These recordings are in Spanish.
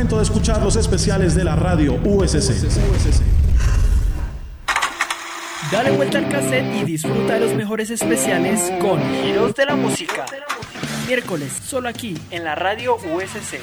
momento de escuchar los especiales de la radio USC. Dale vuelta al cassette y disfruta de los mejores especiales con Giros de la Música. Miércoles, solo aquí, en la radio USC.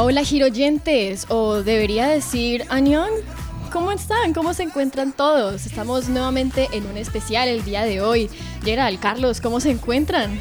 Hola, hola giroyentes, o debería decir Añón. ¿Cómo están? ¿Cómo se encuentran todos? Estamos nuevamente en un especial el día de hoy. Gerald, Carlos, ¿cómo se encuentran?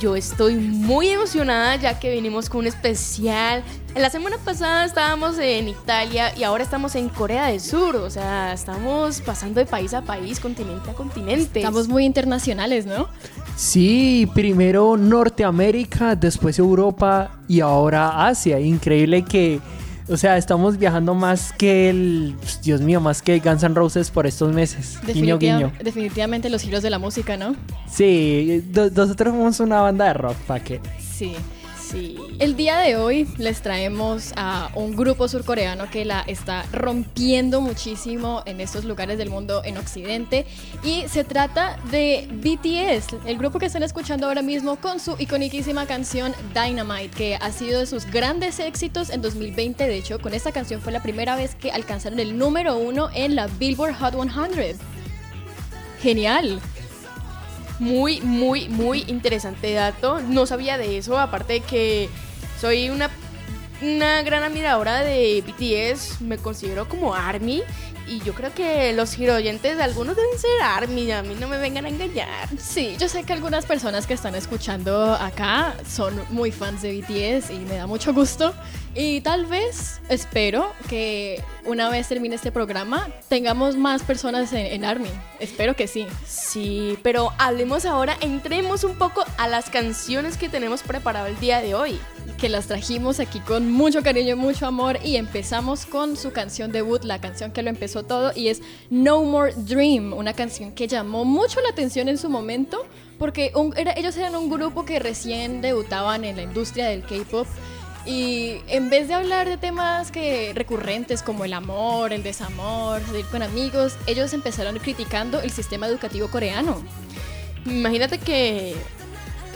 Yo estoy muy emocionada ya que venimos con un especial. En la semana pasada estábamos en Italia y ahora estamos en Corea del Sur. O sea, estamos pasando de país a país, continente a continente. Estamos muy internacionales, ¿no? Sí, primero Norteamérica, después Europa y ahora Asia. Increíble que, o sea, estamos viajando más que el, Dios mío, más que Guns N' Roses por estos meses. Guiño, guiño. Definitivamente los giros de la música, ¿no? Sí, do- nosotros somos una banda de rock, ¿para qué? Sí. El día de hoy les traemos a un grupo surcoreano que la está rompiendo muchísimo en estos lugares del mundo en Occidente y se trata de BTS, el grupo que están escuchando ahora mismo con su iconiquísima canción Dynamite, que ha sido de sus grandes éxitos en 2020. De hecho, con esta canción fue la primera vez que alcanzaron el número uno en la Billboard Hot 100. Genial. Muy, muy, muy interesante dato. No sabía de eso, aparte de que soy una, una gran admiradora de BTS. Me considero como ARMY. Y yo creo que los giroyentes, algunos deben ser ARMY. A mí no me vengan a engañar. Sí, yo sé que algunas personas que están escuchando acá son muy fans de BTS y me da mucho gusto. Y tal vez, espero que una vez termine este programa tengamos más personas en, en ARMY. Espero que sí. Sí, pero hablemos ahora, entremos un poco a las canciones que tenemos preparado el día de hoy. Las trajimos aquí con mucho cariño y mucho amor. Y empezamos con su canción debut, la canción que lo empezó todo, y es No More Dream, una canción que llamó mucho la atención en su momento, porque era- ellos eran un grupo que recién debutaban en la industria del K-pop. Y en vez de hablar de temas que recurrentes como el amor, el desamor, salir con amigos, ellos empezaron criticando el sistema educativo coreano. Imagínate que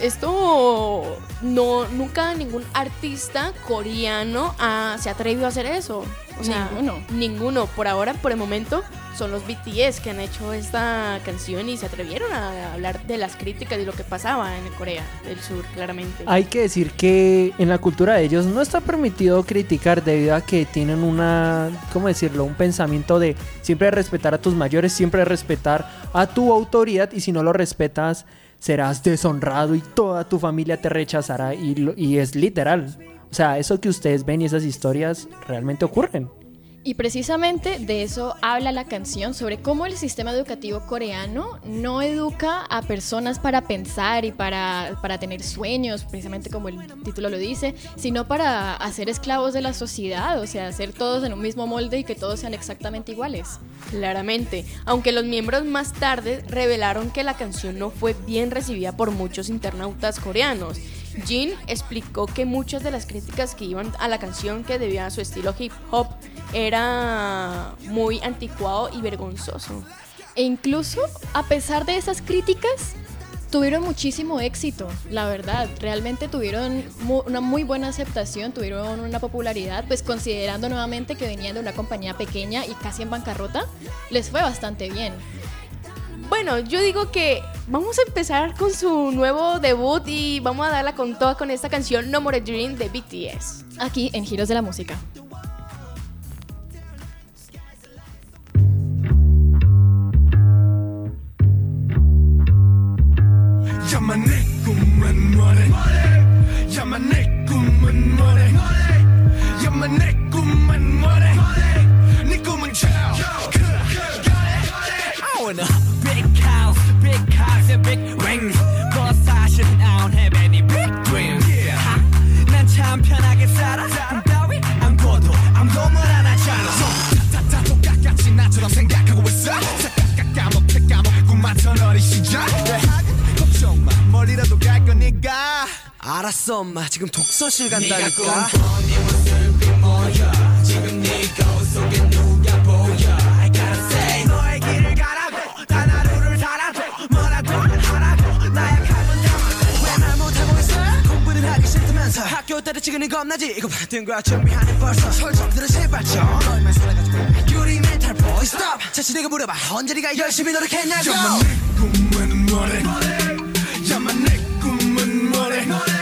esto no nunca ningún artista coreano ah, se atrevió a hacer eso. O sea, Ninguno. Ninguno. Por ahora, por el momento, son los BTS que han hecho esta canción y se atrevieron a hablar de las críticas y lo que pasaba en Corea del Sur, claramente. Hay que decir que en la cultura de ellos no está permitido criticar debido a que tienen una, ¿cómo decirlo? Un pensamiento de siempre respetar a tus mayores, siempre respetar a tu autoridad y si no lo respetas serás deshonrado y toda tu familia te rechazará y, y es literal. O sea, eso que ustedes ven y esas historias realmente ocurren. Y precisamente de eso habla la canción, sobre cómo el sistema educativo coreano no educa a personas para pensar y para, para tener sueños, precisamente como el título lo dice, sino para hacer esclavos de la sociedad, o sea, hacer todos en un mismo molde y que todos sean exactamente iguales. Claramente, aunque los miembros más tarde revelaron que la canción no fue bien recibida por muchos internautas coreanos. Jin explicó que muchas de las críticas que iban a la canción que debían a su estilo hip hop era muy anticuado y vergonzoso. E incluso, a pesar de esas críticas, tuvieron muchísimo éxito, la verdad. Realmente tuvieron mu- una muy buena aceptación, tuvieron una popularidad, pues considerando nuevamente que venían de una compañía pequeña y casi en bancarrota, les fue bastante bien. Bueno, yo digo que vamos a empezar con su nuevo debut y vamos a darla con toda con esta canción No More Dream de BTS. Aquí en Giros de la Música. Big cars and big rings. But 사실 I don't have any big dreams. 난참 편하게 살아. 꿈 따위 안 꿔도 아무도 하잖아. 다다 똑같이 나처럼 생각하고 있어. 싹 까먹게 까먹게 꿈만던 어린 시절. 대학은 걱정 마, 멀리라도 갈 거니까. 알았어, 엄마. 지금 독서실 간다니까. 너의 학교 때려치기는 겁나지? 이거 받은 거야. 준비하는 벌써 설정들은 제발 좀. 너희만 살아가지고 유리 멘탈 보이 스톱 자신에게 물어봐. 언제 네가 열심히 노력했냐고. 야마 내 꿈은 뭐래? 야마 내 꿈은 뭐래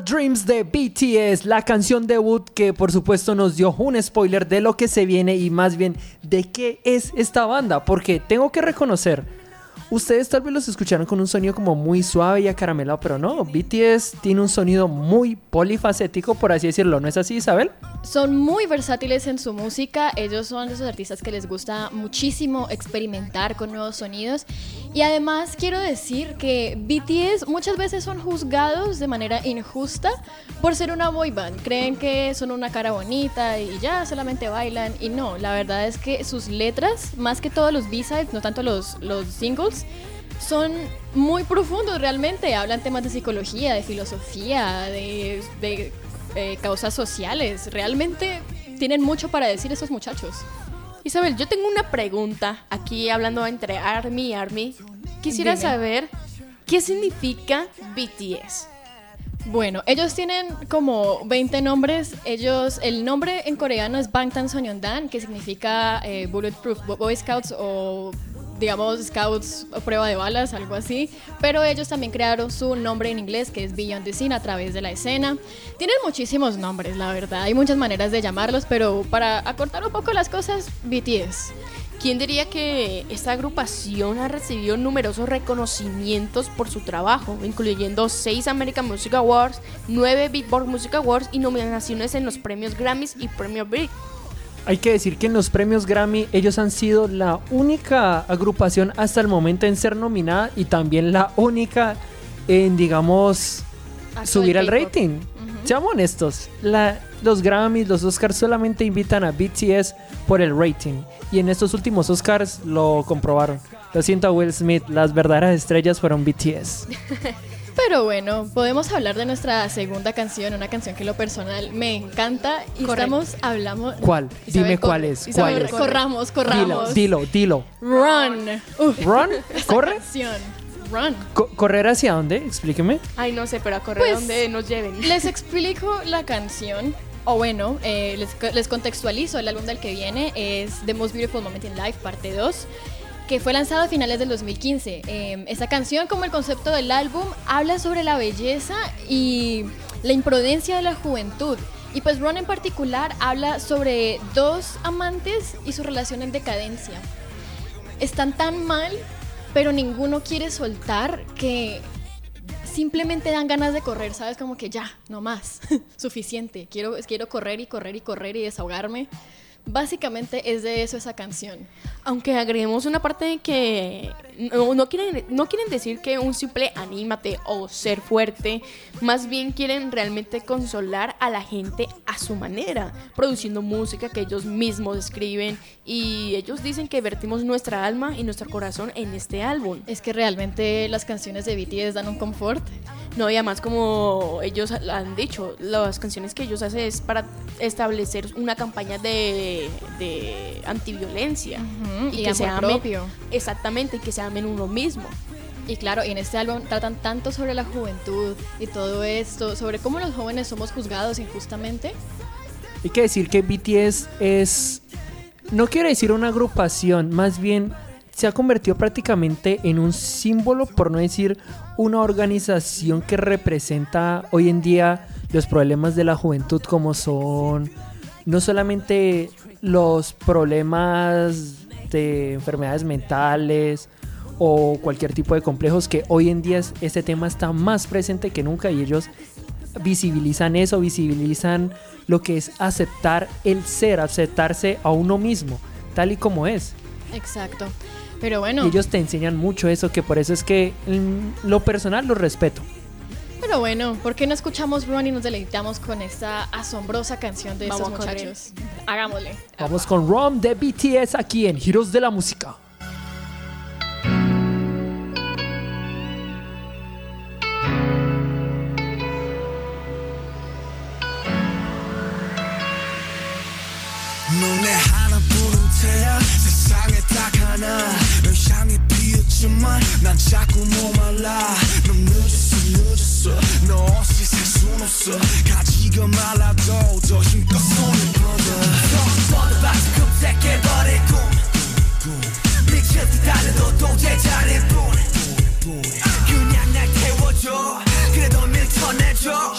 Dreams de BTS, la canción debut que por supuesto nos dio un spoiler de lo que se viene y más bien de qué es esta banda, porque tengo que reconocer, ustedes tal vez los escucharon con un sonido como muy suave y acaramelado, pero no, BTS tiene un sonido muy polifacético, por así decirlo, ¿no es así Isabel? Son muy versátiles en su música, ellos son de esos artistas que les gusta muchísimo experimentar con nuevos sonidos y además quiero decir que BTS muchas veces son juzgados de manera injusta por ser una boy band, creen que son una cara bonita y ya solamente bailan y no, la verdad es que sus letras, más que todos los B-sides, no tanto los, los singles, son muy profundos realmente. Hablan temas de psicología, de filosofía, de, eh, causas sociales. Realmente tienen mucho para decir esos muchachos. Isabel, yo tengo una pregunta aquí hablando entre Army y Army. Quisiera Dime. saber qué significa BTS. Bueno, ellos tienen como 20 nombres. Ellos, el nombre en coreano es Bangtan Sonyeondan, que significa eh, Bulletproof Boy Scouts o digamos Scouts a prueba de balas, algo así. Pero ellos también crearon su nombre en inglés, que es Beyond the Scene, a través de la escena. Tienen muchísimos nombres, la verdad. Hay muchas maneras de llamarlos, pero para acortar un poco las cosas, BTS. ¿Quién diría que esta agrupación ha recibido numerosos reconocimientos por su trabajo, incluyendo 6 American Music Awards, 9 Billboard Music Awards y nominaciones en los premios Grammys y Premio Brit? Hay que decir que en los premios Grammy ellos han sido la única agrupación hasta el momento en ser nominada y también la única en, digamos, subir al rating. Seamos honestos, la- los Grammys, los Oscars solamente invitan a BTS por el rating. Y en estos últimos Oscars lo comprobaron. Lo siento a Will Smith, las verdaderas estrellas fueron BTS. Pero bueno, podemos hablar de nuestra segunda canción, una canción que en lo personal me encanta y Correcto. estamos hablamos ¿Cuál? Isabel, Dime corre. cuál es. Isabel, ¿Cuál es? corre. Corramos, Dilo, corramos. dilo, dilo. Run. Uf, ¿Run? ¿Corre? canción. Run. Co- ¿Correr hacia dónde? Explíqueme. Ay, no sé, pero a correr Pues, donde nos lleven. Les explico la canción. O bueno, eh, les, les contextualizo. El álbum del que viene es The Most Beautiful Moment in Life, parte 2, que fue lanzado a finales del 2015. Eh, esta canción, como el concepto del álbum, habla sobre la belleza y la imprudencia de la juventud. Y pues Ron en particular habla sobre dos amantes y su relación en decadencia. Están tan mal, pero ninguno quiere soltar que simplemente dan ganas de correr, ¿sabes? Como que ya, no más, suficiente. Quiero, quiero correr y correr y correr y desahogarme. Básicamente es de eso esa canción. Aunque agreguemos una parte de que no, no quieren, no quieren decir que un simple anímate o ser fuerte, más bien quieren realmente consolar a la gente a su manera, produciendo música que ellos mismos escriben y ellos dicen que vertimos nuestra alma y nuestro corazón en este álbum. Es que realmente las canciones de BTS dan un confort. No, y además como ellos han dicho, las canciones que ellos hacen es para establecer una campaña de, de antiviolencia. Ujú, y que se amen, propio. exactamente, y que se amen uno mismo. Y claro, y en este álbum tratan tanto sobre la juventud y todo esto, sobre cómo los jóvenes somos juzgados injustamente. Hay que decir que BTS es. No quiero decir una agrupación, más bien se ha convertido prácticamente en un símbolo, por no decir una organización que representa hoy en día los problemas de la juventud, como son no solamente los problemas de enfermedades mentales o cualquier tipo de complejos, que hoy en día es- este tema está más presente que nunca y ellos visibilizan eso, visibilizan lo que es aceptar el ser, aceptarse a uno mismo, tal y como es. Exacto. Pero bueno, Y ellos te enseñan mucho eso, que por eso es que en lo personal lo respeto. pero bueno, ¿por qué no escuchamos Run y nos deleitamos con esta asombrosa canción de Vamos estos a correr. muchachos? Hagámosle. Vamos con Rom de BTS aquí en Giros de la Música. 너네 하나뿐인 태야 세상에 딱 하나 널 향해 피었지만 난 자꾸 목말라 넌 늦었어 늦었어 너 없이 살순 없어. 가지가 말라도 더 힘껏 손을 뻗어. 더 뻗어봐서 검색해버릴 꿈듯 달려도 도저히 뿐 그냥 날 태워줘. 그래도 밀쳐내줘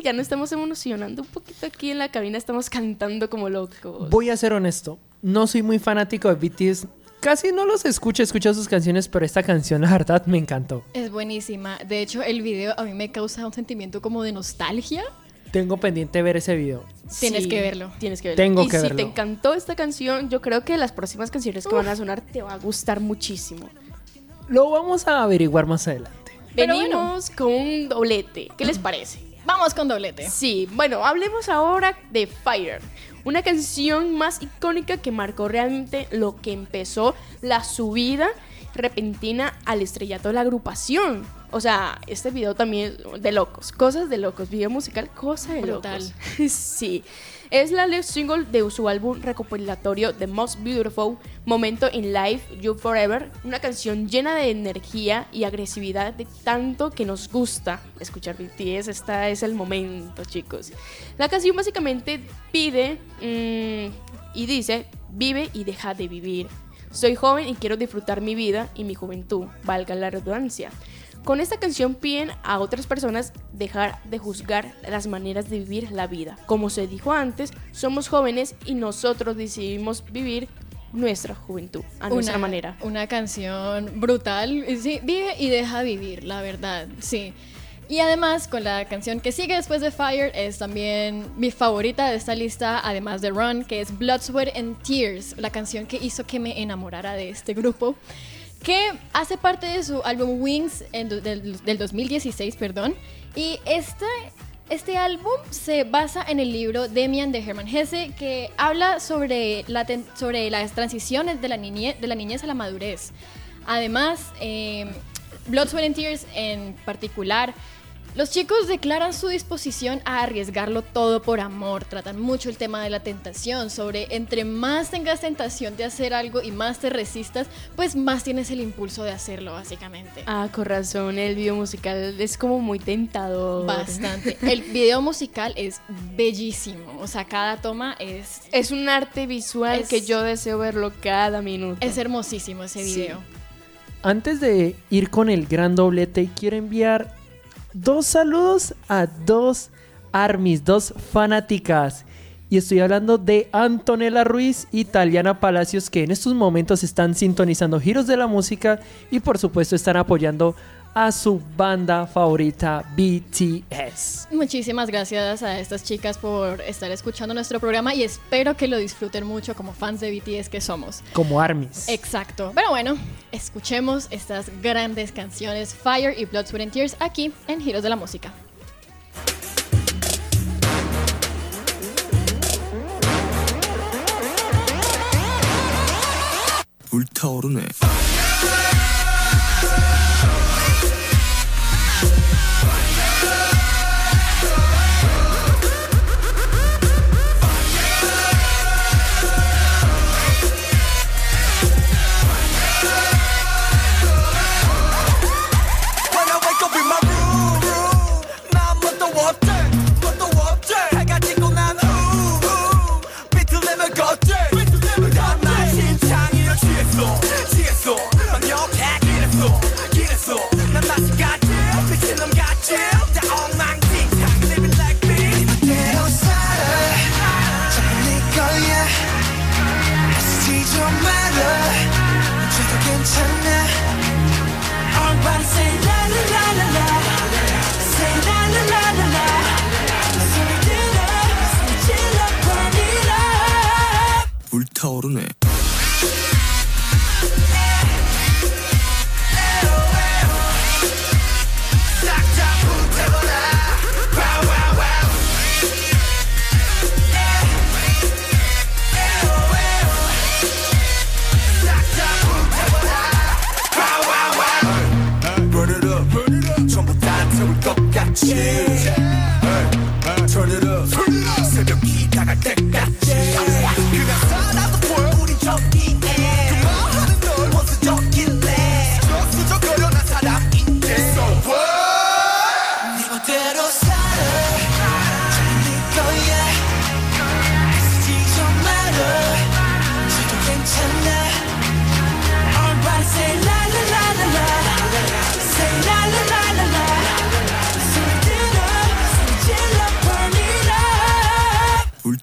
que ya nos estamos emocionando un poquito aquí en la cabina. Estamos cantando como locos. Voy a ser honesto, no soy muy fanático de BTS. Casi no los escucho, escucho sus canciones, pero esta canción, la verdad, me encantó. Es buenísima. De hecho, el video a mí me causa un sentimiento como de nostalgia. Tengo pendiente ver ese video. Tienes Sí, que verlo. Tienes que verlo. Tengo y que si verlo. te encantó esta canción, yo creo que las próximas canciones que van a sonar te va a gustar muchísimo. Lo vamos a averiguar más adelante. Venimos con un doblete. ¿Qué les parece? Vamos con doblete. Sí, bueno, hablemos ahora de Fire, una canción más icónica que marcó realmente lo que empezó la subida repentina al estrellato de la agrupación. O sea, este video también es de locos, cosas de locos, video musical, cosa de Brutal. locos. sí. Es la lead single de su álbum recopilatorio The Most Beautiful Momento in Life, You Forever, una canción llena de energía y agresividad de tanto que nos gusta escuchar BTS. Esta es el momento, chicos. La canción básicamente pide mm, y dice, vive y deja de vivir. Soy joven y quiero disfrutar mi vida y mi juventud, valga la redundancia. Con esta canción piden a otras personas dejar de juzgar las maneras de vivir la vida. Como se dijo antes, somos jóvenes y nosotros decidimos vivir nuestra juventud a nuestra manera. Una canción brutal. Sí, vive y deja vivir, la verdad. Sí. Y además, con la canción que sigue después de Fire, es también mi favorita de esta lista, además de Run, que es Blood, Sweat and Tears, la canción que hizo que me enamorara de este grupo, que hace parte de su álbum Wings en del, del 2016, perdón. Y este, este álbum se basa en el libro Demian de Hermann Hesse, que habla sobre, la sobre las transiciones de la, niñez, de la niñez a la madurez. Además, eh, Blood, Sweat and Tears en particular, los chicos declaran su disposición a arriesgarlo todo por amor. Tratan mucho el tema de la tentación, sobre entre más tengas tentación de hacer algo y más te resistas, pues más tienes el impulso de hacerlo, básicamente. Ah, con razón, el video musical es como muy tentador. Bastante. El video musical es bellísimo. O sea, cada toma es. Es un arte visual Es- que yo deseo verlo cada minuto. Es hermosísimo ese Sí. video. Antes de ir con el gran doblete, quiero enviar dos saludos a dos armies, dos fanáticas. Y estoy hablando de Antonella Ruiz y Taliana Palacios, que en estos momentos están sintonizando giros de la música y por supuesto están apoyando a su banda favorita BTS. Muchísimas gracias a estas chicas por estar escuchando nuestro programa y espero que lo disfruten mucho como fans de BTS que somos. Como armies. Exacto. Pero bueno, escuchemos estas grandes canciones Fire y Blood, Sweat and Tears aquí en Giros de la Música. 불타오르네.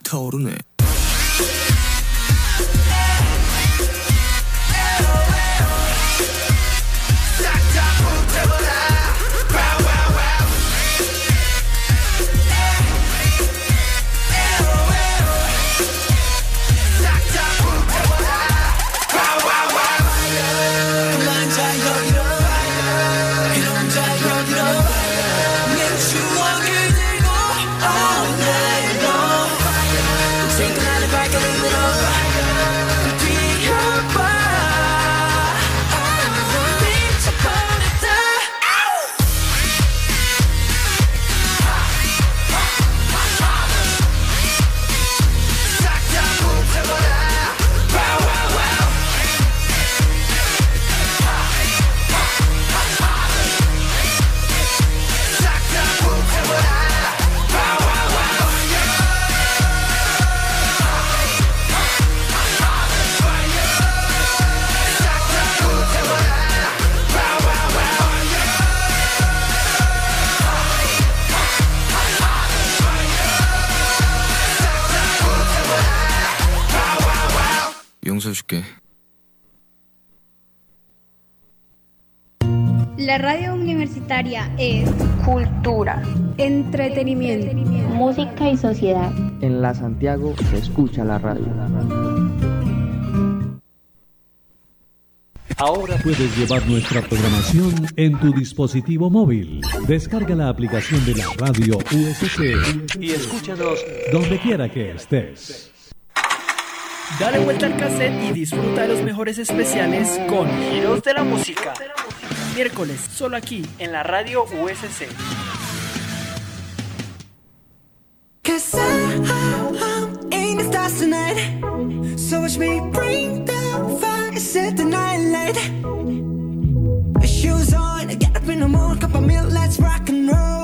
Up 불타 entretenimiento. música y sociedad. En la Santiago se escucha la radio. Ahora puedes llevar nuestra programación en tu dispositivo móvil. Descarga la aplicación de la radio USC y escúchanos donde quiera que estés. Dale vuelta al cassette y disfruta de los mejores especiales con Giros de la Música. Miércoles, solo aquí en la radio USC. Cause I'm in the stars tonight. So watch me bring the fire, set the night light. Shoes on, get up in the morning, cup of milk, let's rock and roll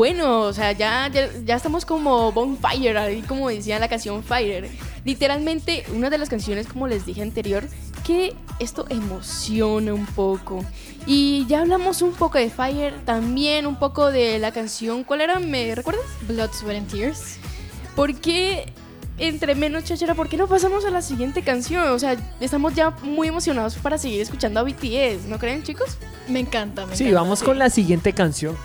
Bueno, o sea, ya, ya, ya estamos como bonfire, ahí como decía la canción Fire. Literalmente, una de las canciones, como les dije anterior, que esto emociona un poco. Y ya hablamos un poco de Fire, también un poco de la canción. ¿Cuál era? ¿Me recuerdas? Blood, Sweat and Tears. ¿Por qué, entre menos chachera, por qué no pasamos a la siguiente canción? O sea, estamos ya muy emocionados para seguir escuchando a BTS, ¿no creen, chicos? Me encanta, me Sí, encanta. vamos con la siguiente canción.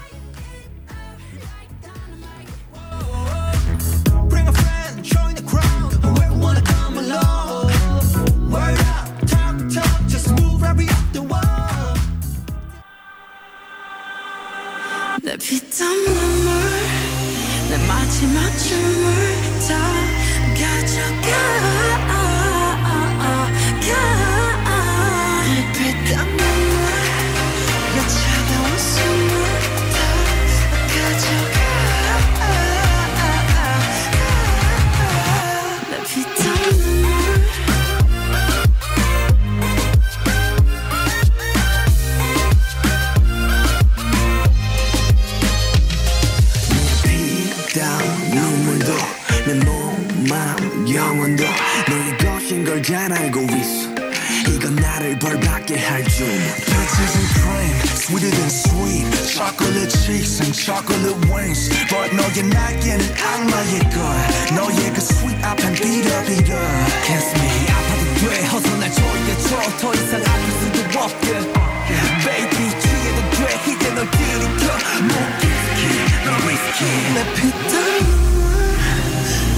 내 피땀 눈물 내 마지막 춤을 다 나를 벌받게 할줄 Peaches and cream, sweeter than sweet Chocolate cheeks and chocolate wings But 너의 날개는 악마의 걸 너의 그 sweet 앞엔 비려비려 Kiss me 아파도 돼 어서 날 조여줘 더 이상 아플 수도 없게 Baby 취해도 돼 이제 널 들이켜 목기스키 너 위스키 내 피땀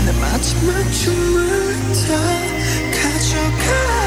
내 마지막 춤을 다 가져가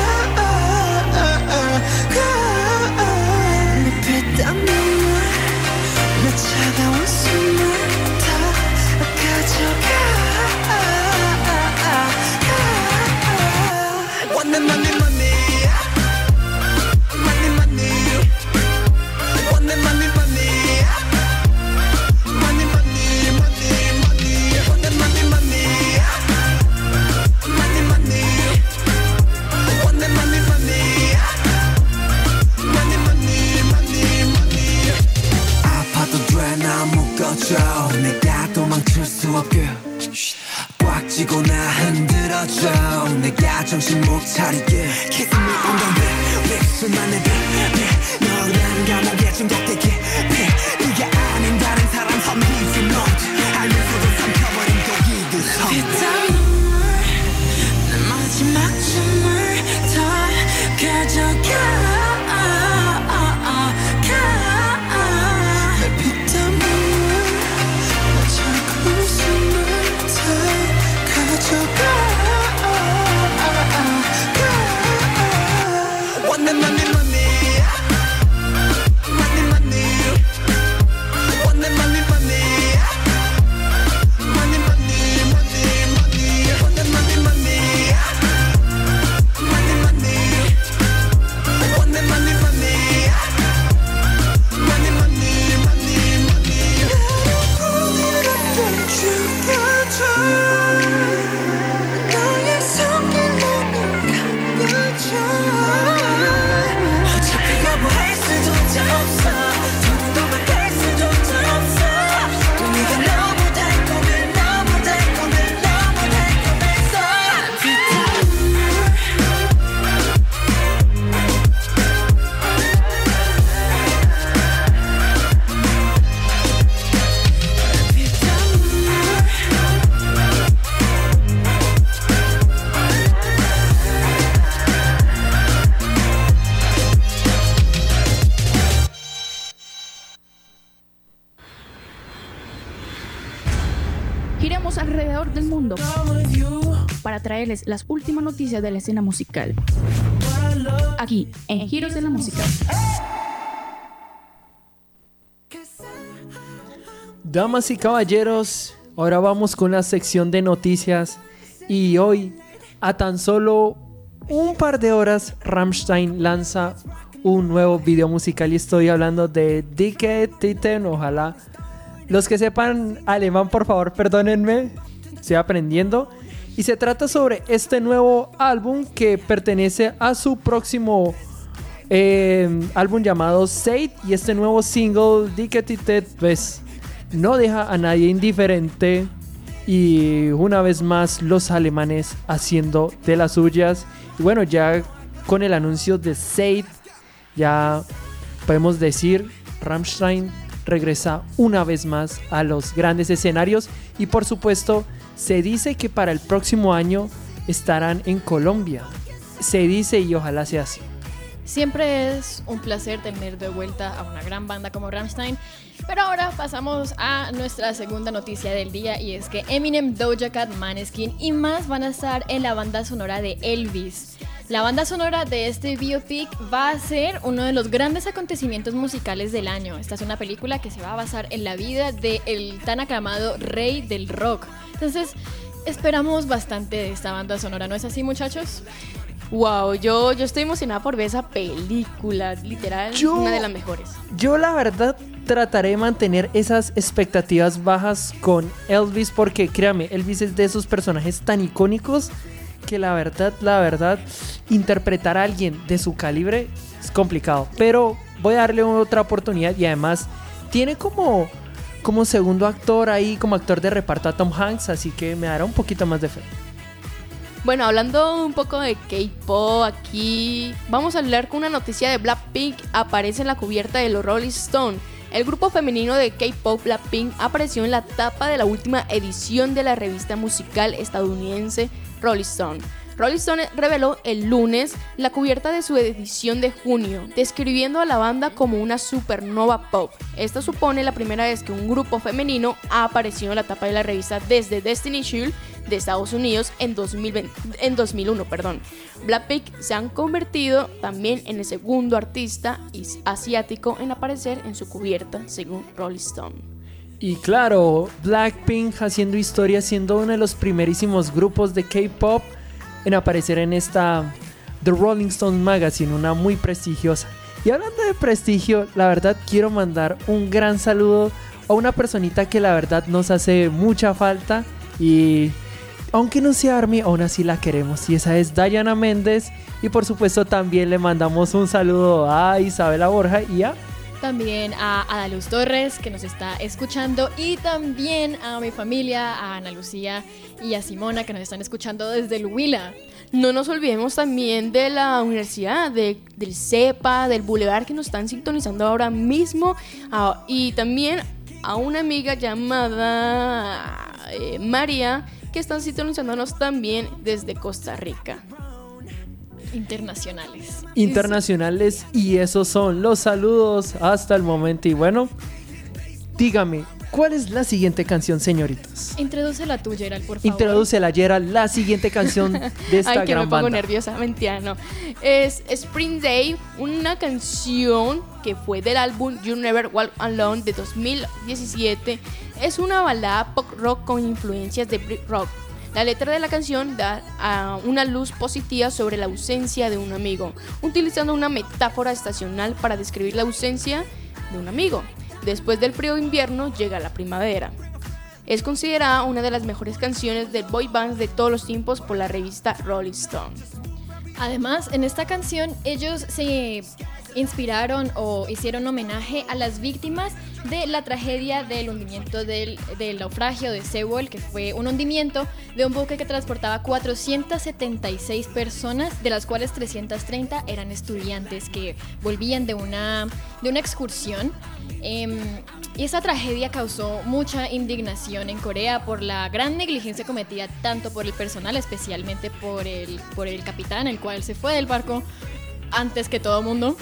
Mundo para traerles las últimas noticias de la escena musical. Aquí, en Giros de la Música. Damas y caballeros, ahora vamos con la sección de noticias y hoy, a tan solo un par de horas, Rammstein lanza un nuevo video musical y estoy hablando de Dicke Titten, ojalá los que sepan alemán, por favor, perdónenme, estoy aprendiendo. Y se trata sobre este nuevo álbum que pertenece a su próximo eh, álbum llamado Sate. Y este nuevo single Titten, pues no deja a nadie indiferente. Y una vez más los alemanes haciendo de las suyas. Y bueno ya con el anuncio de Sate ya podemos decir Rammstein regresa una vez más a los grandes escenarios y por supuesto se dice que para el próximo año estarán en Colombia se dice y ojalá sea así Siempre es un placer tener de vuelta a una gran banda como Rammstein. Pero ahora pasamos a nuestra segunda noticia del día y es que Eminem, Doja Cat, Maneskin y más van a estar en la banda sonora de Elvis. La banda sonora de este biopic va a ser uno de los grandes acontecimientos musicales del año. Esta es una película que se va a basar en la vida del tan aclamado rey del rock. Entonces, esperamos bastante de esta banda sonora, ¿no es así, muchachos? Wow, yo, yo estoy emocionada por ver esa película, literal, Yo- una de las mejores. Yo la verdad trataré de mantener esas expectativas bajas con Elvis porque créame, Elvis es de esos personajes tan icónicos que la verdad, la verdad, interpretar a alguien de su calibre es complicado. Pero voy a darle otra oportunidad y además tiene como, como segundo actor ahí, como actor de reparto a Tom Hanks, así que me dará un poquito más de fe. Bueno, hablando un poco de K-pop aquí, vamos a hablar con una noticia de Blackpink. Aparece en la cubierta de los Rolling Stone. El grupo femenino de K-pop Blackpink apareció en la tapa de la última edición de la revista musical estadounidense Rolling Stone. Rolling Stone reveló el lunes la cubierta de su edición de junio, describiendo a la banda como una supernova pop. Esta supone la primera vez que un grupo femenino ha aparecido en la tapa de la revista desde Destiny Child de Estados Unidos en, 2020 en 2001. Perdón. Blackpink se han convertido también en el segundo artista is- asiático en aparecer en su cubierta, según Rolling Stone. Y claro, Blackpink haciendo historia, siendo uno de los primerísimos grupos de K-pop en aparecer en esta The Rolling Stone Magazine, una muy prestigiosa. Y hablando de prestigio, la verdad quiero mandar un gran saludo a una personita que la verdad nos hace mucha falta y aunque no sea Army, aún así la queremos. Y esa es Diana Méndez. Y por supuesto también le mandamos un saludo a Isabela Borja y a También a Adaluz Torres, que nos está escuchando. Y también a mi familia, a Ana Lucía y a Simona, que nos están escuchando desde el Huila. No nos olvidemos también de la universidad, de, del CEPA, del Boulevard que nos están sintonizando ahora mismo. Ah, y también a una amiga llamada eh, María que están sintonizándonos también desde Costa Rica. Internacionales. Internacionales y esos son los saludos hasta el momento. Y bueno, dígame, ¿cuál es la siguiente canción, señoritas? Introduce la tuya, Gerald, por favor. Introduce la Gerald, la siguiente canción de esta Ay, que gran me pongo banda. nerviosa, mentira, no. Es Spring Day, una canción que fue del álbum You Never Walk Alone de 2017. Es una balada pop rock con influencias de Brit rock. La letra de la canción da una luz positiva sobre la ausencia de un amigo, utilizando una metáfora estacional para describir la ausencia de un amigo. Después del frío invierno llega la primavera. Es considerada una de las mejores canciones de boy bands de todos los tiempos por la revista Rolling Stone. Además, en esta canción ellos se inspiraron o hicieron homenaje a las víctimas de la tragedia del hundimiento del, del naufragio de Sewol, que fue un hundimiento de un buque que transportaba 476 personas, de las cuales 330 eran estudiantes que volvían de una, de una excursión. Em, y esa tragedia causó mucha indignación en Corea por la gran negligencia cometida tanto por el personal, especialmente por el, por el capitán, el cual se fue del barco antes que todo mundo,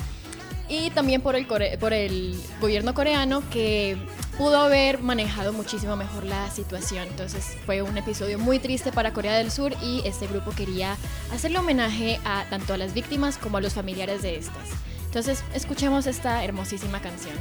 y también por el, por el gobierno coreano que pudo haber manejado muchísimo mejor la situación. Entonces fue un episodio muy triste para Corea del Sur y este grupo quería hacerle homenaje a tanto a las víctimas como a los familiares de estas. Entonces escuchemos esta hermosísima canción.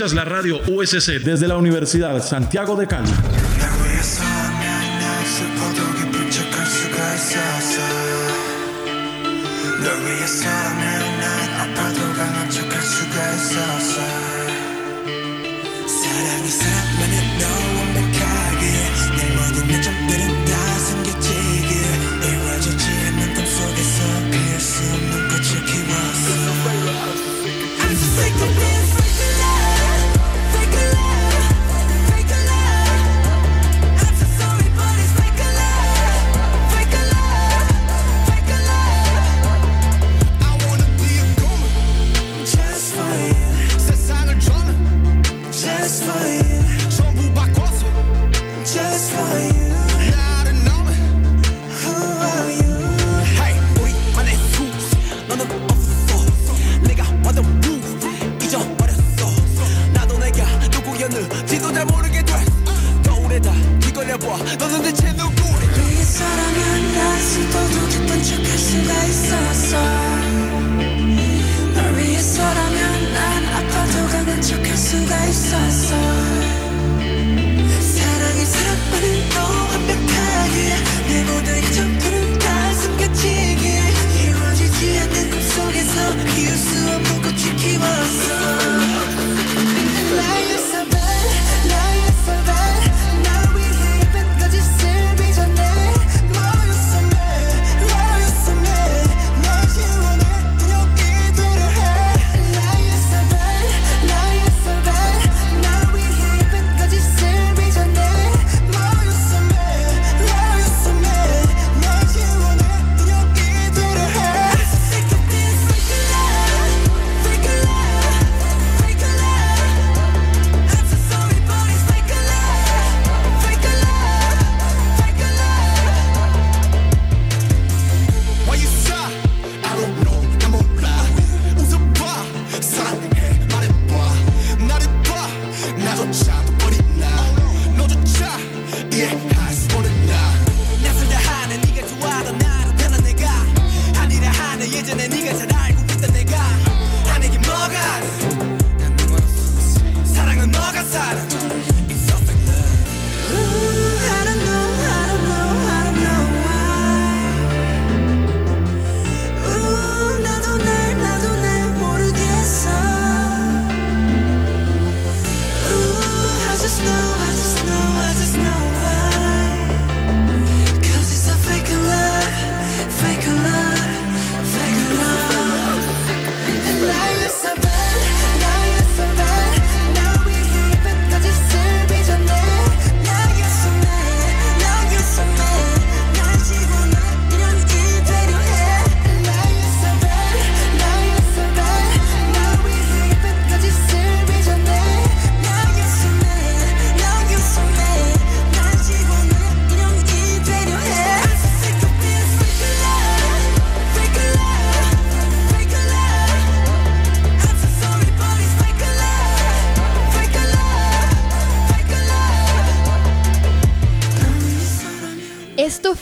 Escuchas la radio USC desde la Universidad Santiago de Cali. 수가 있었어.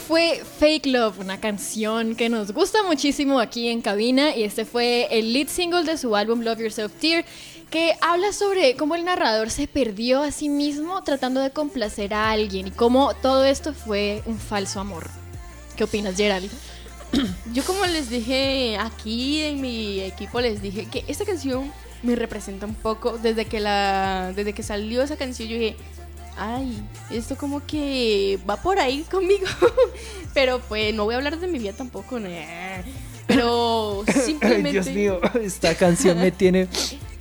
fue Fake Love, una canción que nos gusta muchísimo aquí en cabina y este fue el lead single de su álbum Love Yourself Tear que habla sobre cómo el narrador se perdió a sí mismo tratando de complacer a alguien y cómo todo esto fue un falso amor. ¿Qué opinas, Gerald? Yo como les dije aquí en mi equipo, les dije que esta canción me representa un poco. Desde que, la, desde que salió esa canción, yo dije, ay, esto como que va por ahí conmigo. Pero pues no voy a hablar de mi vida tampoco. Nah. Pero simplemente... Dios mío, esta canción me tiene...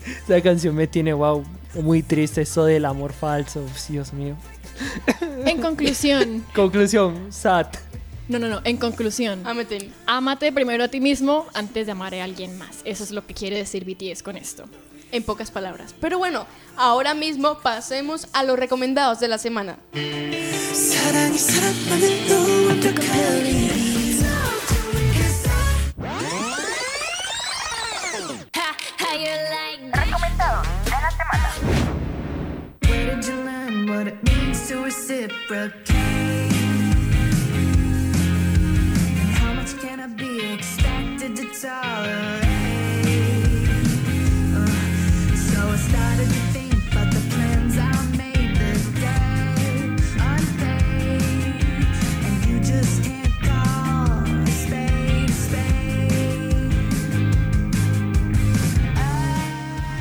Esta canción me tiene, wow, muy triste eso del amor falso. Dios mío. En conclusión. conclusión, sad. No, no, no. En conclusión. Ah, Ámate. Ámate primero a ti mismo antes de amar a alguien más. Eso es lo que quiere decir BTS con esto en pocas palabras. Pero bueno, ahora mismo pasemos a los recomendados de la semana. Recomendados de la semana. How much can I be expected to?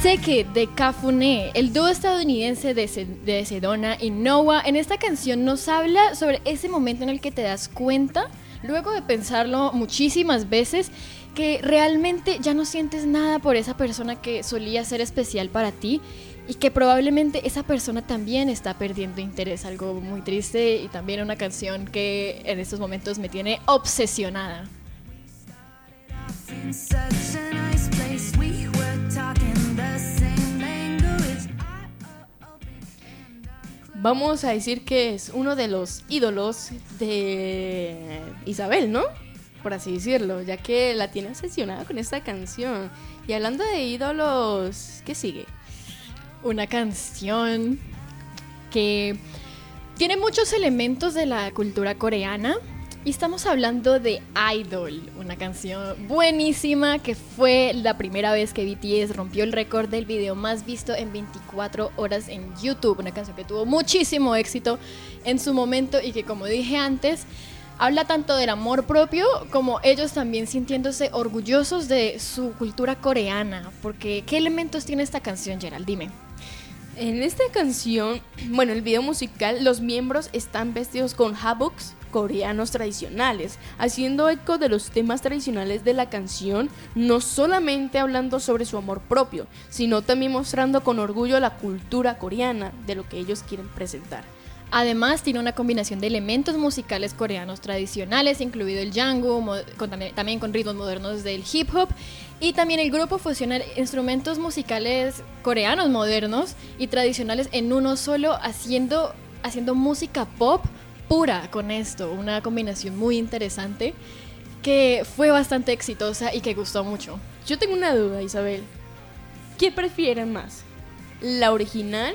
It de Cafuné, el dúo estadounidense de, de Sedona y Noah, en esta canción nos habla sobre ese momento en el que te das cuenta, luego de pensarlo muchísimas veces, que realmente ya no sientes nada por esa persona que solía ser especial para ti y que probablemente esa persona también está perdiendo interés, algo muy triste y también una canción que en estos momentos me tiene obsesionada. Vamos a decir que es uno de los ídolos de Isabel, ¿no? Por así decirlo, ya que la tiene obsesionada con esta canción. Y hablando de ídolos, ¿qué sigue? Una canción que tiene muchos elementos de la cultura coreana. Y estamos hablando de Idol, una canción buenísima que fue la primera vez que BTS rompió el récord del video más visto en 24 horas en YouTube. Una canción que tuvo muchísimo éxito en su momento y que como dije antes, habla tanto del amor propio como ellos también sintiéndose orgullosos de su cultura coreana. Porque, ¿qué elementos tiene esta canción, Gerald? Dime. En esta canción, bueno, el video musical, los miembros están vestidos con haboks coreanos tradicionales, haciendo eco de los temas tradicionales de la canción, no solamente hablando sobre su amor propio, sino también mostrando con orgullo la cultura coreana de lo que ellos quieren presentar. Además, tiene una combinación de elementos musicales coreanos tradicionales, incluido el jangu, con- también con ritmos modernos del hip hop. Y también el grupo fusiona instrumentos musicales coreanos modernos y tradicionales en uno solo, haciendo, haciendo música pop pura con esto. Una combinación muy interesante que fue bastante exitosa y que gustó mucho. Yo tengo una duda, Isabel. ¿Qué prefieren más? ¿La original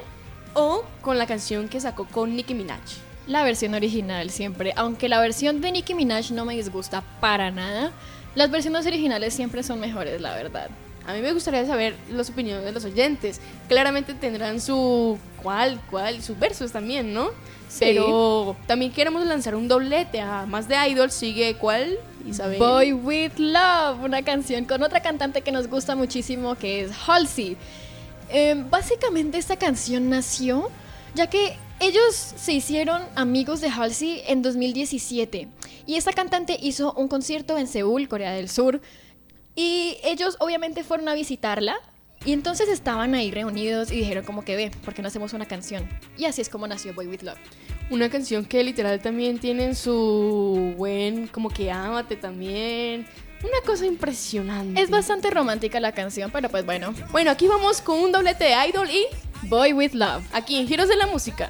o con la canción que sacó con Nicki Minaj? La versión original siempre, aunque la versión de Nicki Minaj no me disgusta para nada, las versiones originales siempre son mejores, la verdad. A mí me gustaría saber las opiniones de los oyentes. Claramente tendrán su cuál, cuál, sus versos también, ¿no? Sí. Pero también queremos lanzar un doblete. A más de Idol sigue cuál, Isabel. Boy with Love, una canción con otra cantante que nos gusta muchísimo que es Halsey. Eh, básicamente esta canción nació ya que ellos se hicieron amigos de Halsey en 2017 y esta cantante hizo un concierto en Seúl, Corea del Sur, y ellos obviamente fueron a visitarla y entonces estaban ahí reunidos y dijeron como que ve, ¿por qué no hacemos una canción? Y así es como nació Boy with Love. Una canción que literal también tiene su buen, como que ámate también. Una cosa impresionante. Es bastante romántica la canción, pero pues bueno. Bueno, aquí vamos con un doblete de Idol y Boy with Love. Aquí en Giros de la Música.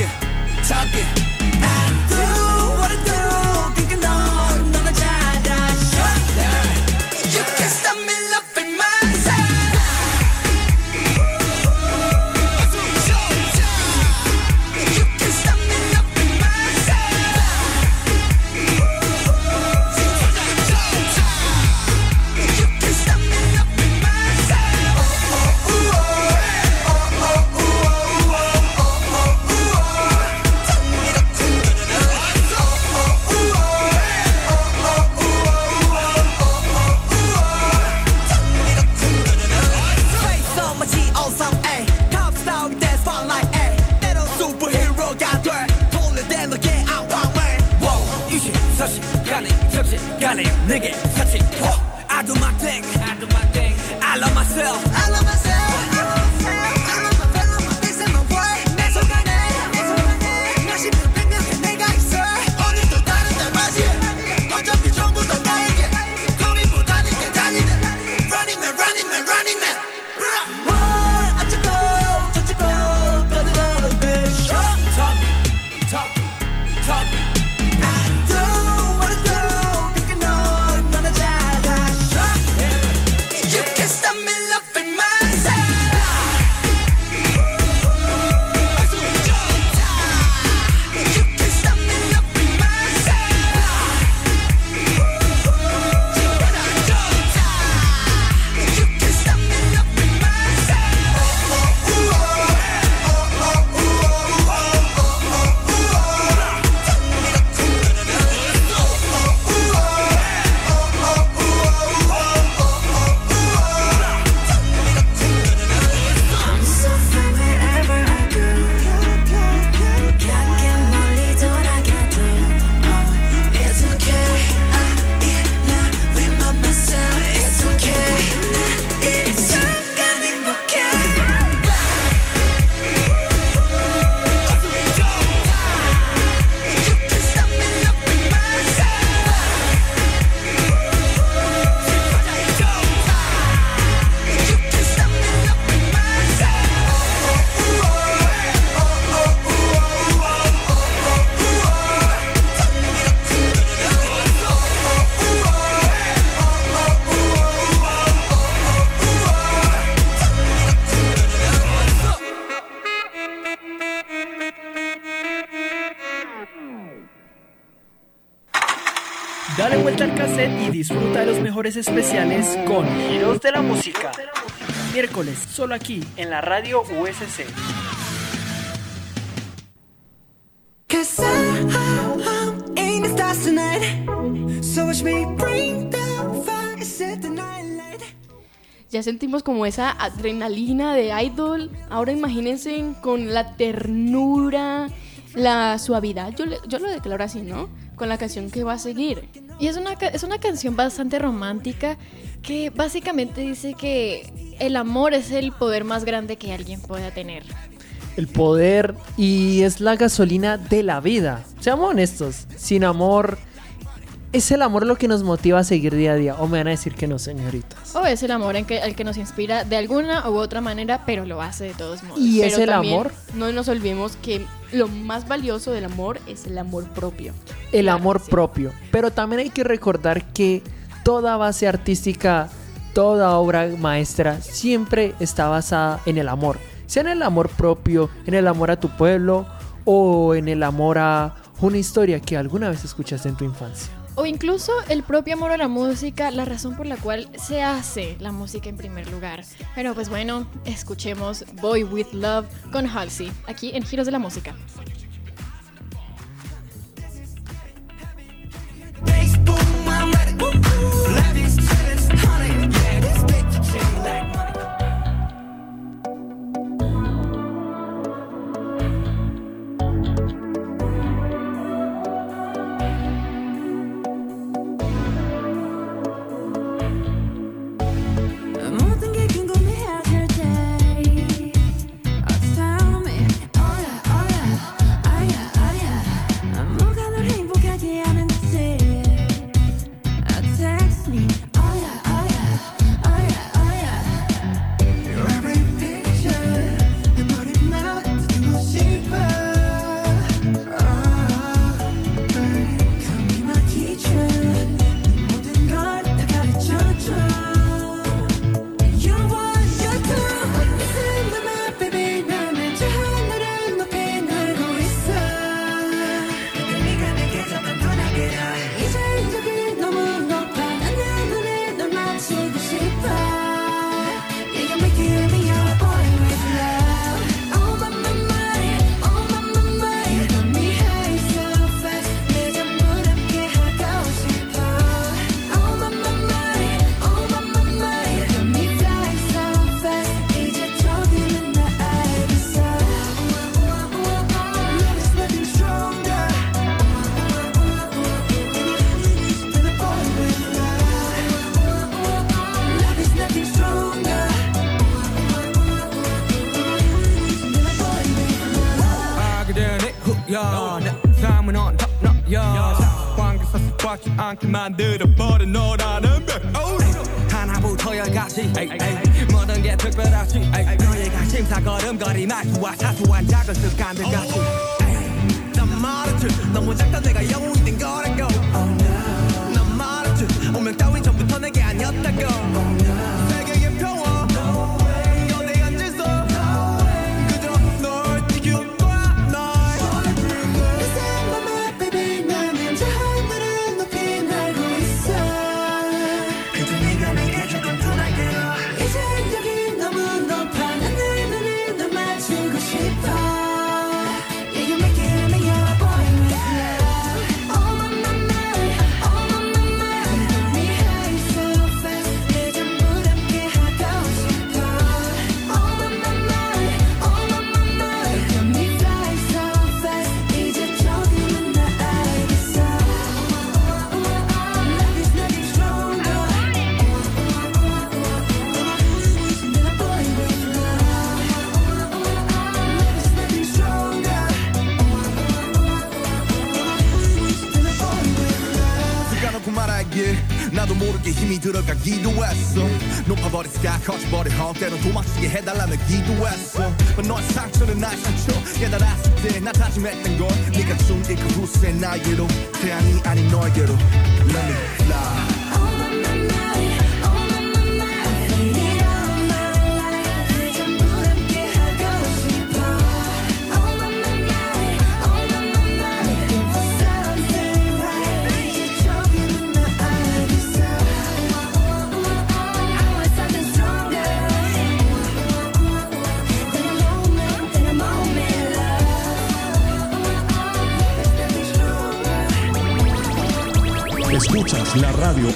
it. I 가네 mejores especiales con Giros de la Música. Miércoles, solo aquí, en la radio USC. Ya sentimos como esa adrenalina de idol. Ahora imagínense con la ternura, la suavidad. Yo, le- yo lo declaro así, ¿no? Con la canción que va a seguir. Y es una, ca- es una canción bastante romántica que básicamente dice que el amor es el poder más grande que alguien pueda tener. El poder y es la gasolina de la vida. Seamos honestos, sin amor es el amor lo que nos motiva a seguir día a día. O me van a decir que no, señoritas. O es el amor en que, el que nos inspira de alguna u otra manera, pero lo hace de todos modos. Y es el amor, No nos olvidemos que lo más valioso del amor es el amor propio. el amor propio. Pero también hay que recordar que toda base artística, toda obra maestra siempre está basada en el amor. Sea en el amor propio, en el amor a tu pueblo o en el amor a una historia que alguna vez escuchaste en tu infancia. O incluso el propio amor a la música, la razón por la cual se hace la música en primer lugar. Pero pues bueno, escuchemos Boy With Love con Halsey, aquí en Giros de la Música. 않게 만들어버린 너라는 백 하나부터 열까지 에이, 에이. 모든 게 특별하지 에이, 너의 가심사 걸음걸이 말투와 사소한 작은 습관들까지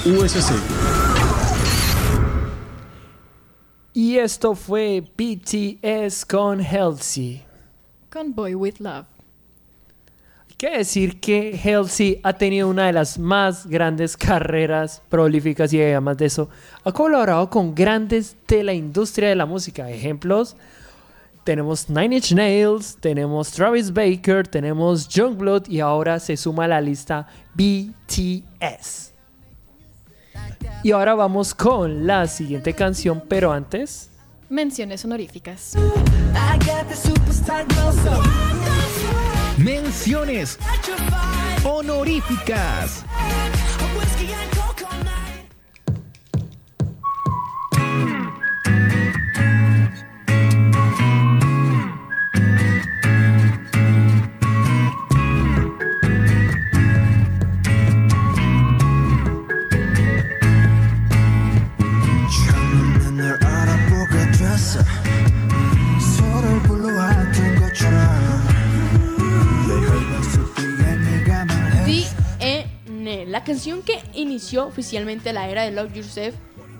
USC. Y esto fue BTS con Halsey. Con Boy With Love. Hay que decir que Halsey ha tenido una de las más grandes carreras prolíficas y además de eso ha colaborado con grandes de la industria de la música. Ejemplos, tenemos Nine Inch Nails, tenemos Travis Baker, tenemos Youngblood y ahora se suma a la lista BTS. Y ahora vamos con la siguiente canción, pero antes... Menciones honoríficas. Menciones honoríficas. DN, la canción que inició oficialmente la era de Love Yourself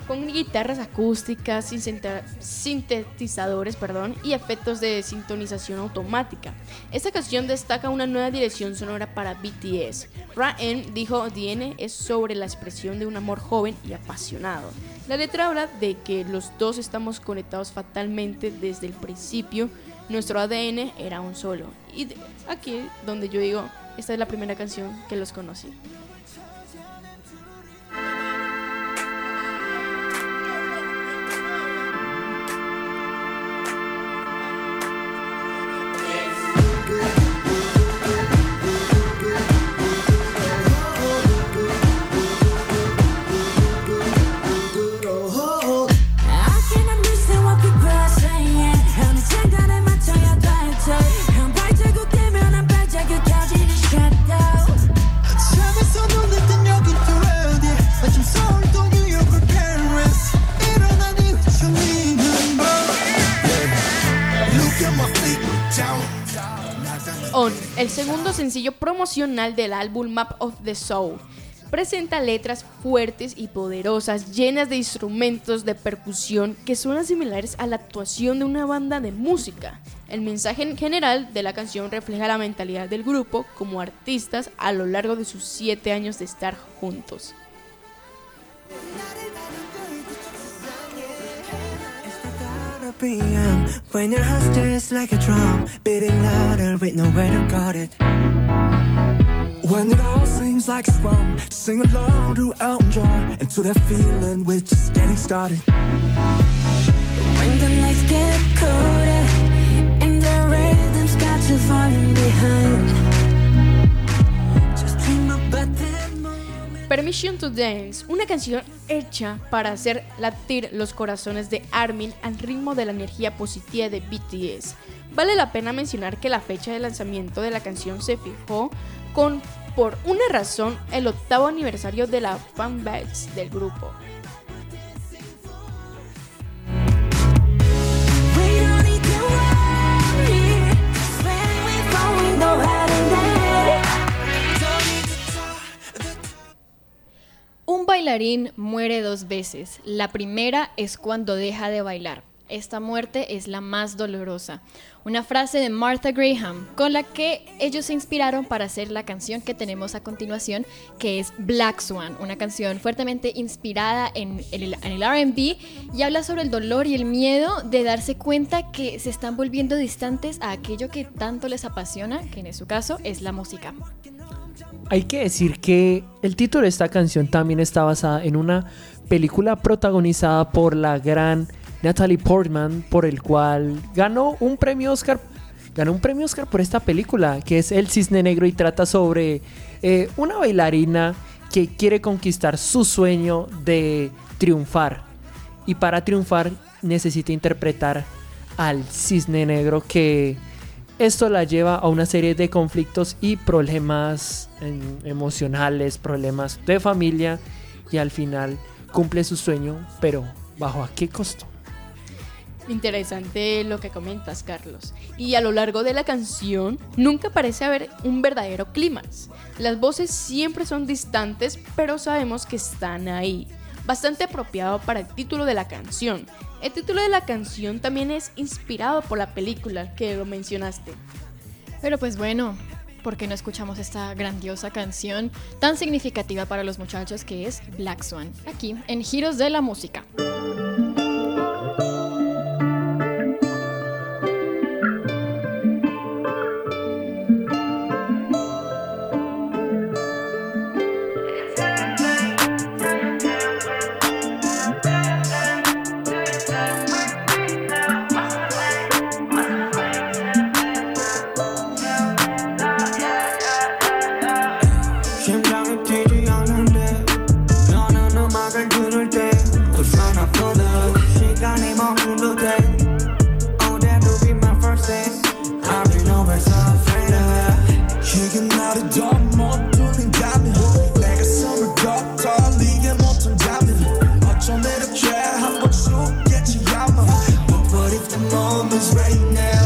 con guitarras acústicas, sintetizadores perdón, y efectos de sintonización automática. Esta canción destaca una nueva dirección sonora para BTS. Ra-En dijo DN es sobre la expresión de un amor joven y apasionado. La letra habla de que los dos estamos conectados fatalmente desde el principio. Nuestro ADN era un solo. Y aquí donde yo digo, esta es la primera canción que los conocí. On, el segundo sencillo promocional del álbum Map of the Soul. Presenta letras fuertes y poderosas, llenas de instrumentos de percusión que suenan similares a la actuación de una banda de música. El mensaje en general de la canción refleja la mentalidad del grupo como artistas a lo largo de sus siete años de estar juntos. When your heart stays like a drum, beating louder with nowhere to guard it. When it all seems like it's wrong Sing along to Elton John And to that feeling we're just getting started When the lights get colder and the rhythm's got you falling behind. Permission to Dance, una canción hecha para hacer latir los corazones de Armin al ritmo de la energía positiva de BTS. Vale la pena mencionar que la fecha de lanzamiento de la canción se fijó con, por una razón, el octavo aniversario de la fanbase del grupo. Un bailarín muere dos veces. La primera es cuando deja de bailar. Esta muerte es la más dolorosa. Una frase de Martha Graham con la que ellos se inspiraron para hacer la canción que tenemos a continuación, que es Black Swan, una canción fuertemente inspirada en el, en el RB y habla sobre el dolor y el miedo de darse cuenta que se están volviendo distantes a aquello que tanto les apasiona, que en su caso es la música. Hay que decir que el título de esta canción también está basada en una película protagonizada por la gran Natalie Portman, por el cual ganó un premio Oscar. Ganó un premio Oscar por esta película, que es El Cisne Negro y trata sobre eh, una bailarina que quiere conquistar su sueño de triunfar. Y para triunfar necesita interpretar al Cisne Negro que esto la lleva a una serie de conflictos y problemas em, emocionales, problemas de familia y al final cumple su sueño, pero ¿bajo a qué costo? Interesante lo que comentas, Carlos. Y a lo largo de la canción nunca parece haber un verdadero clímax. Las voces siempre son distantes, pero sabemos que están ahí. Bastante apropiado para el título de la canción. El título de la canción también es inspirado por la película que lo mencionaste. Pero pues bueno, ¿por qué no escuchamos esta grandiosa canción tan significativa para los muchachos que es Black Swan? Aquí, en Giros de la Música. Moment's right now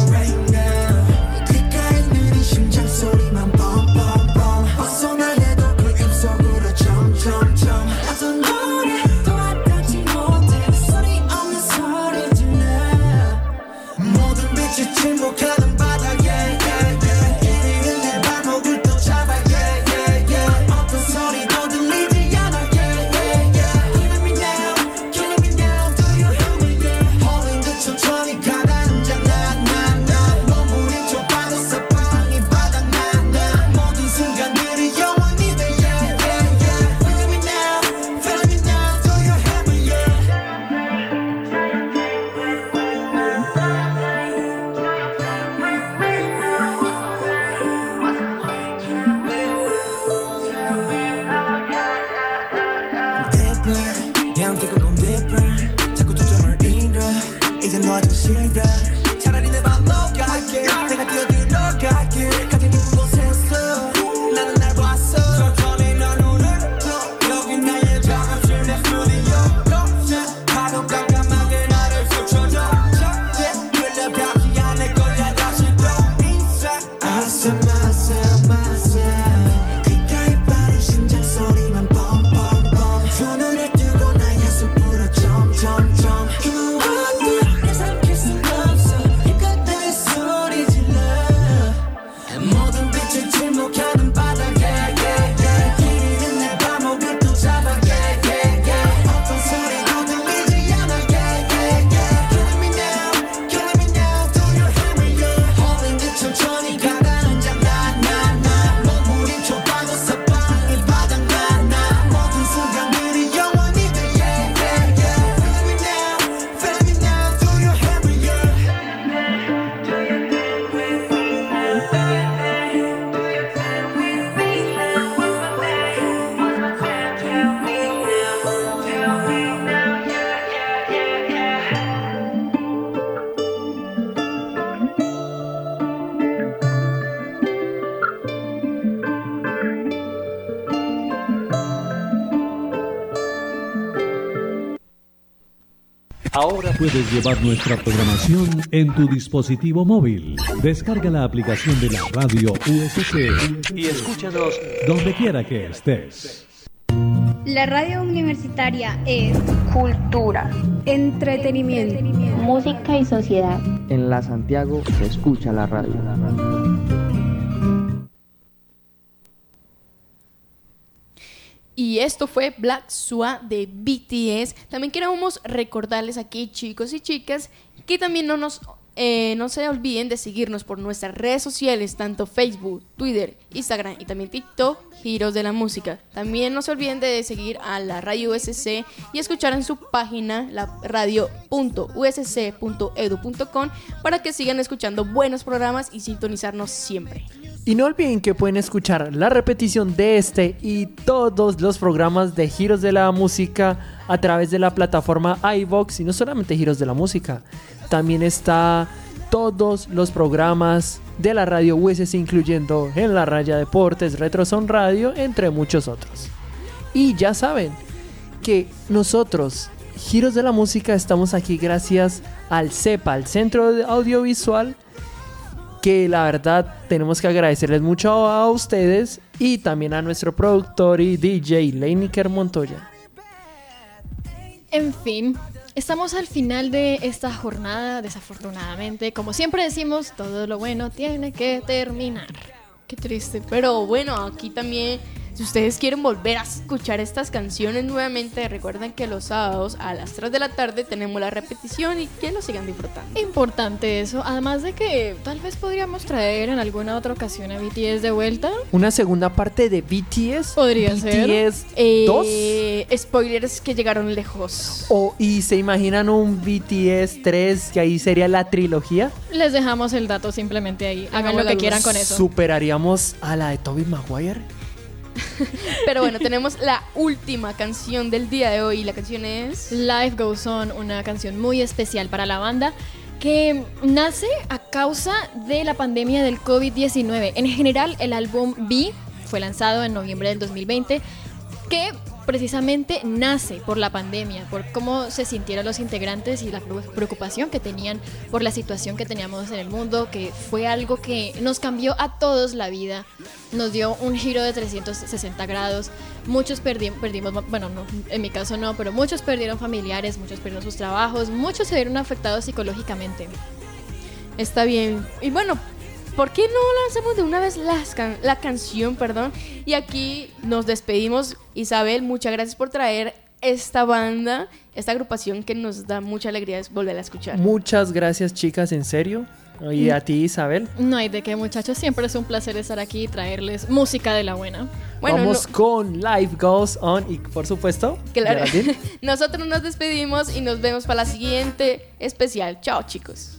Ahora puedes llevar nuestra programación en tu dispositivo móvil. Descarga la aplicación de la radio USC y escúchanos donde quiera que estés. La radio universitaria es Cultura, entretenimiento. música y sociedad. En la Santiago se escucha la radio. Y esto fue Black Swan de BTS. También queremos recordarles aquí, chicos y chicas, que también no nos eh, no se olviden de seguirnos por nuestras redes sociales, tanto Facebook, Twitter, Instagram y también TikTok, Giros de la Música. También no se olviden de seguir a la radio USC y escuchar en su página la radio.usc.edu.com para que sigan escuchando buenos programas y sintonizarnos siempre. Y no olviden que pueden escuchar la repetición de este y todos los programas de Giros de la Música a través de la plataforma iVox y no solamente Giros de la Música, también está todos los programas de la radio USC incluyendo En la Raya Deportes, Retro Son Radio, entre muchos otros. Y ya saben que nosotros Giros de la Música estamos aquí gracias al CEPA, al Centro Audiovisual, que la verdad tenemos que agradecerles mucho a ustedes y también a nuestro productor y DJ, Leiniker Montoya. En fin, estamos al final de esta jornada, desafortunadamente. Como siempre decimos, todo lo bueno tiene que terminar. Qué triste. Pero bueno, aquí también, si ustedes quieren volver a escuchar estas canciones nuevamente, recuerden que los sábados a las 3 de la tarde tenemos la repetición y que lo sigan disfrutando. Importante eso, además de que tal vez podríamos traer en alguna otra ocasión a BTS de vuelta. Una segunda parte de BTS. Podría ser. BTS Eh, spoilers que llegaron lejos. O, ¿Y se imaginan un BTS 3 que ahí sería la trilogía? Les dejamos el dato simplemente ahí. Hagan lo que quieran con eso. ¿Superaríamos a la de Toby Maguire? Pero bueno, tenemos la última canción del día de hoy. La canción es. Life Goes On, una canción muy especial para la banda que nace a causa de la pandemia del COVID-19. En general, el álbum B fue lanzado en noviembre del 2020, que precisamente nace por la pandemia, por cómo se sintieron los integrantes y la pre- preocupación que tenían por la situación que teníamos en el mundo, que fue algo que nos cambió a todos la vida, nos dio un giro de 360 grados, muchos perdi- perdimos, bueno, no, en mi caso no, pero muchos perdieron familiares, muchos perdieron sus trabajos, muchos se vieron afectados psicológicamente. Está bien. Y bueno, ¿por qué no lanzamos de una vez las can- la canción, perdón? Y aquí nos despedimos. Isabel, muchas gracias por traer esta banda, esta agrupación que nos da mucha alegría volver a escuchar. Muchas gracias, chicas, en serio. Y a ti, Isabel. No hay de qué muchachos, siempre es un placer estar aquí y traerles música de la buena. Bueno, Vamos no- con Life Goes On y, por supuesto, Claro. Nosotros nos despedimos y nos vemos para la siguiente especial. Chao, chicos.